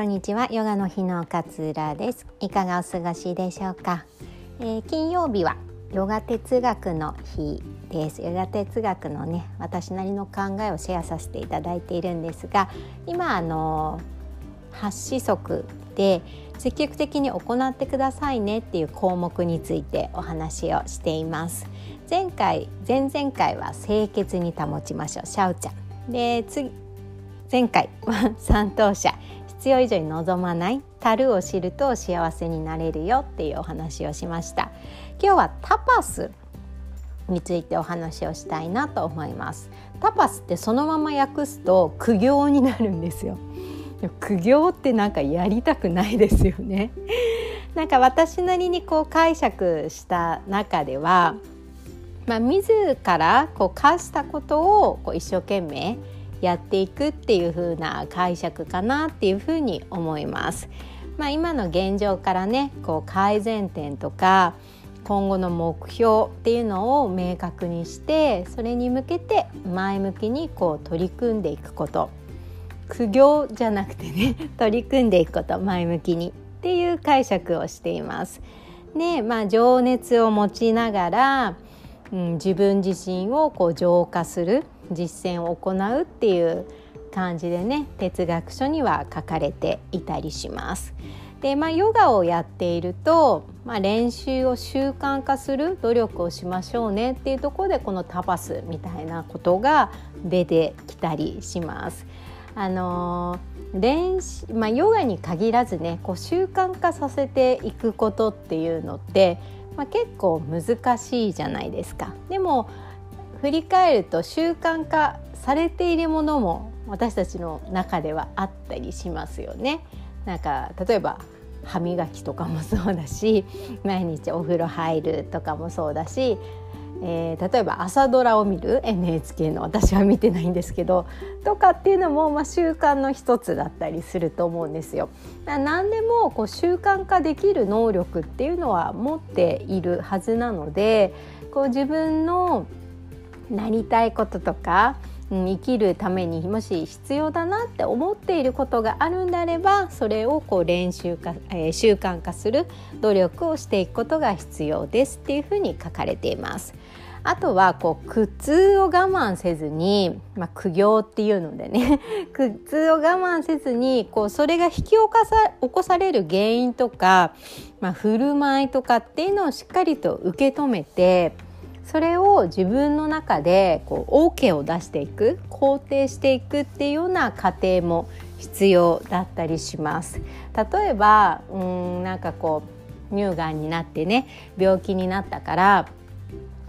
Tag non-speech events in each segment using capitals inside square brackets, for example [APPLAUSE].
こんにちは。ヨガの日の勝浦です。いかがお過ごしでしょうか、えー、金曜日はヨガ哲学の日です。ヨガ哲学のね私なりの考えをシェアさせていただいているんですが今あの発子則で積極的に行ってくださいねっていう項目についてお話をしています。前回前々回は清潔に保ちましょう。シャウちゃん。で次前回は三等者必要以上に望まない樽を知ると幸せになれるよっていうお話をしました。今日はタパスについてお話をしたいなと思います。タパスってそのまま訳すと苦行になるんですよ。苦行ってなんかやりたくないですよね。[LAUGHS] なんか私なりにこう解釈した中ではまあ、自らこう課したことをこう一生懸命やっていくっていう風な解釈かなっていう風に思います。まあ、今の現状からねこう改善点とか今後の目標っていうのを明確にしてそれに向けて前向きにこう取り組んでいくこと苦行じゃなくてね [LAUGHS] 取り組んでいくこと前向きにっていう解釈をしています。でまあ情熱を持ちながら、うん、自分自身をこう浄化する実践を行うっていう感じでね哲学書には書かれていたりします。でまあ、ヨガをやっていると、まあ、練習を習慣化する努力をしましょうねっていうところでこのタパスみたいなことが出てきたりします。あの練習まあ、ヨガに限らずねこう習慣化させていくことっていうのって、まあ、結構難しいじゃないですか。でも振り返ると習慣化されているものも私たちの中ではあったりしますよね。なんか例えば歯磨きとかもそうだし [LAUGHS] 毎日お風呂入るとかもそうだし、えー、例えば朝ドラを見る？NHK の私は見てないんですけどとかっていうのも、まあ、習慣の一つだったりすると思うんですよ。何でもこう習慣化できる能力っていうのは持っているはずなのでこう自分のなりたいこととか、生きるためにもし必要だなって思っていることがあるんであればそれをこう練習化、えー、習慣化する努力をしていくことが必要ですっていうふうに書かれています。あとはこう苦痛を我慢せずに、まあ、苦行っていうのでね [LAUGHS] 苦痛を我慢せずにこうそれが引き起こさ起こされる原因とか、まあ、振る舞いとかっていうのをしっかりと受け止めてそれを自分の中でこう OK を出していく肯定していくっていうような過程も必要だったりします。例えばうんなんかこう乳がんになってね病気になったから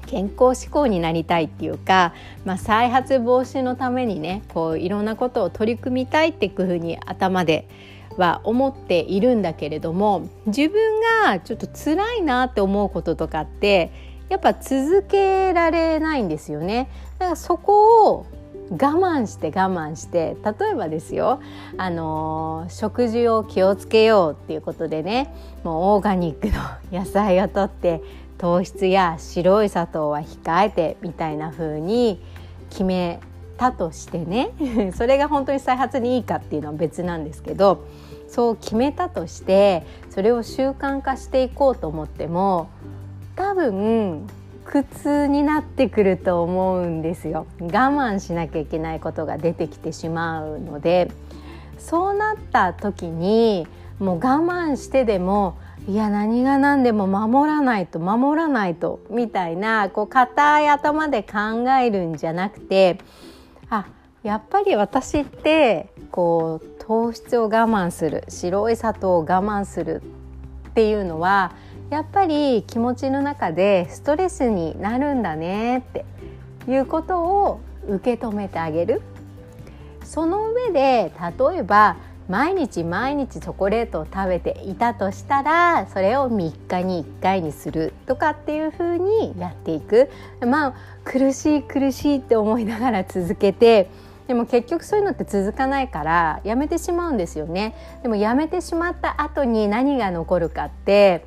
健康志向になりたいっていうか、まあ、再発防止のためにねこういろんなことを取り組みたいっていうふうに頭では思っているんだけれども自分がちょっと辛いなって思うこととかってやっぱ続けられないんですよね。だからそこを我慢して我慢して例えばですよ、あの食事を気をつけようっていうことでねもうオーガニックの野菜をとって糖質や白い砂糖は控えてみたいな風に決めたとしてね [LAUGHS] それが本当に再発にいいかっていうのは別なんですけどそう決めたとしてそれを習慣化していこうと思っても多分苦痛になってくると思うんですよ。我慢しなきゃいけないことが出てきてしまうので。そうなった時にもう我慢してでもいや何が何でも守らないと守らないとみたいなこう硬い頭で考えるんじゃなくてあやっぱり私ってこう糖質を我慢する白い砂糖を我慢するっていうのはやっぱり気持ちの中でストレスになるんだねっていうことを受け止めてあげる。その上で例えば毎日毎日チョコレートを食べていたとしたらそれを3日に1回にするとかっていう風にやっていく。まあ苦しい苦しいって思いながら続けてでも結局そういうのって続かないからやめてしまうんですよね。でもやめてしまった後に何が残るかって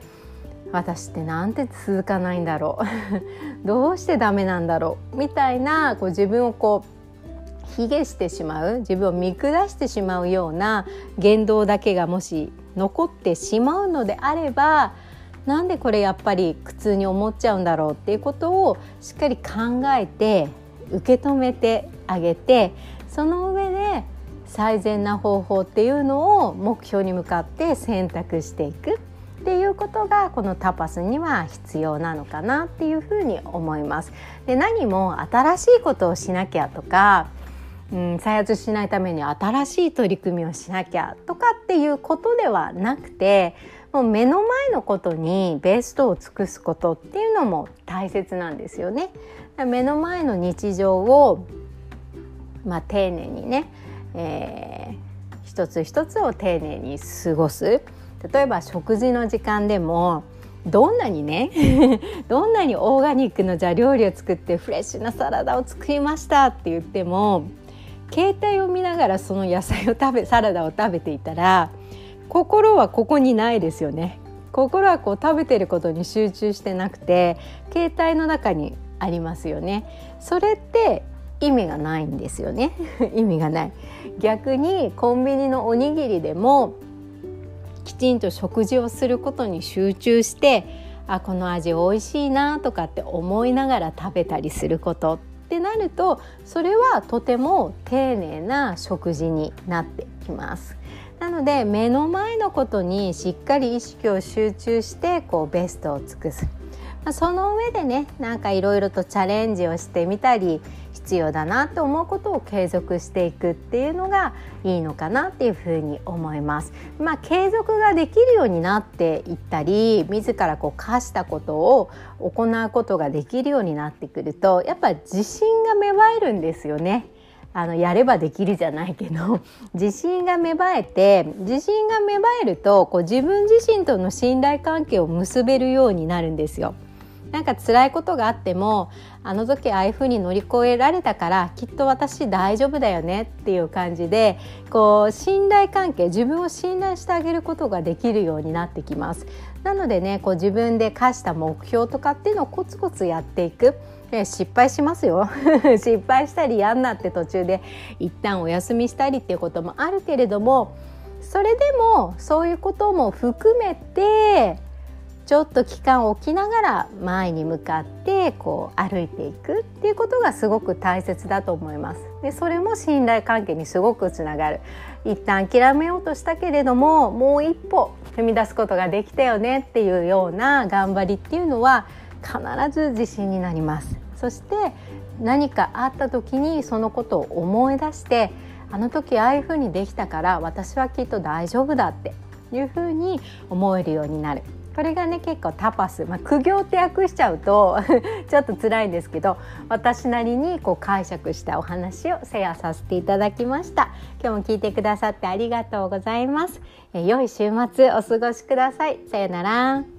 私ってなんて続かないんだろう。[LAUGHS] どうしてダメなんだろう。みたいなこう自分をこう卑下してしまう自分を見下してしまうような言動だけがもし残ってしまうのであればなんでこれやっぱり苦痛に思っちゃうんだろうっていうことをしっかり考えて受け止めてあげてその上で最善な方法っていうのを目標に向かって選択していく。っていうことがこのタパスには必要なのかなっていうふうに思います。で何も新しいことをしなきゃとかうん、再発しないために新しい取り組みをしなきゃとかっていうことではなくてもう目の前のことにベストを尽くすことっていうのも大切なんですよね。目の前の日常を、まあ、丁寧にね、えー、一つ一つを丁寧に過ごす例えば食事の時間でもどんなにね [LAUGHS] どんなにオーガニックのじゃ料理を作ってフレッシュなサラダを作りましたって言っても携帯を見ながらその野菜を食べサラダを食べていたら心はここにないですよね。心はこう食べてることに集中してなくて携帯の中にありますよね。それって意味がないんですよね。[LAUGHS] 意味がない。逆にコンビニのおにぎりでもちんと食事をすることに集中してあこの味おいしいなとかって思いながら食べたりすることってなるとそれはとても丁寧な食事になってきます。なので目の前のことにしっかり意識を集中してこうベストを尽くす、まあ、その上でねなんかいろいろとチャレンジをしてみたり必要だなと思うことを継続していくっていうのがいいのかなっていうふうに思います。まあ、継続ができるようになっていったり自らこう課したことを行うことができるようになってくるとやっぱ自信が芽生えるんですよね。あのやればできるじゃないけど [LAUGHS] 自信が芽生えて自信が芽生えるとこう自分自身との信頼関係を結べるようになるんですよ。なんか辛いことがあってもあの時ああいうふうに乗り越えられたからきっと私大丈夫だよねっていう感じでこう信頼関係自分を信頼してあげることができるようになってきます。なのでねこう自分で課した目標とかっていうのをコツコツやっていく。失敗しますよ [LAUGHS] 失敗したり嫌になって途中で一旦お休みしたりっていうこともあるけれどもそれでもそういうことも含めてちょっと期間を置きながら前に向かってこう歩いていくっていうことがすごく大切だと思います。でそれも信頼関係にすごくつながる。一旦諦めようとしたけれどももう一歩踏み出すことができたよねっていうような頑張りっていうのは必ず自信になります。そして何かあった時にそのことを思い出してあの時ああいうふうにできたから私はきっと大丈夫だっていうふうに思えるようになるこれがね結構タパス、まあ、苦行って訳しちゃうと [LAUGHS] ちょっと辛いんですけど私なりにこう解釈したお話をシェアさせていただきました。今日も聞いてくださってありがとうございます。え良い週末お過ごしください。さよなら。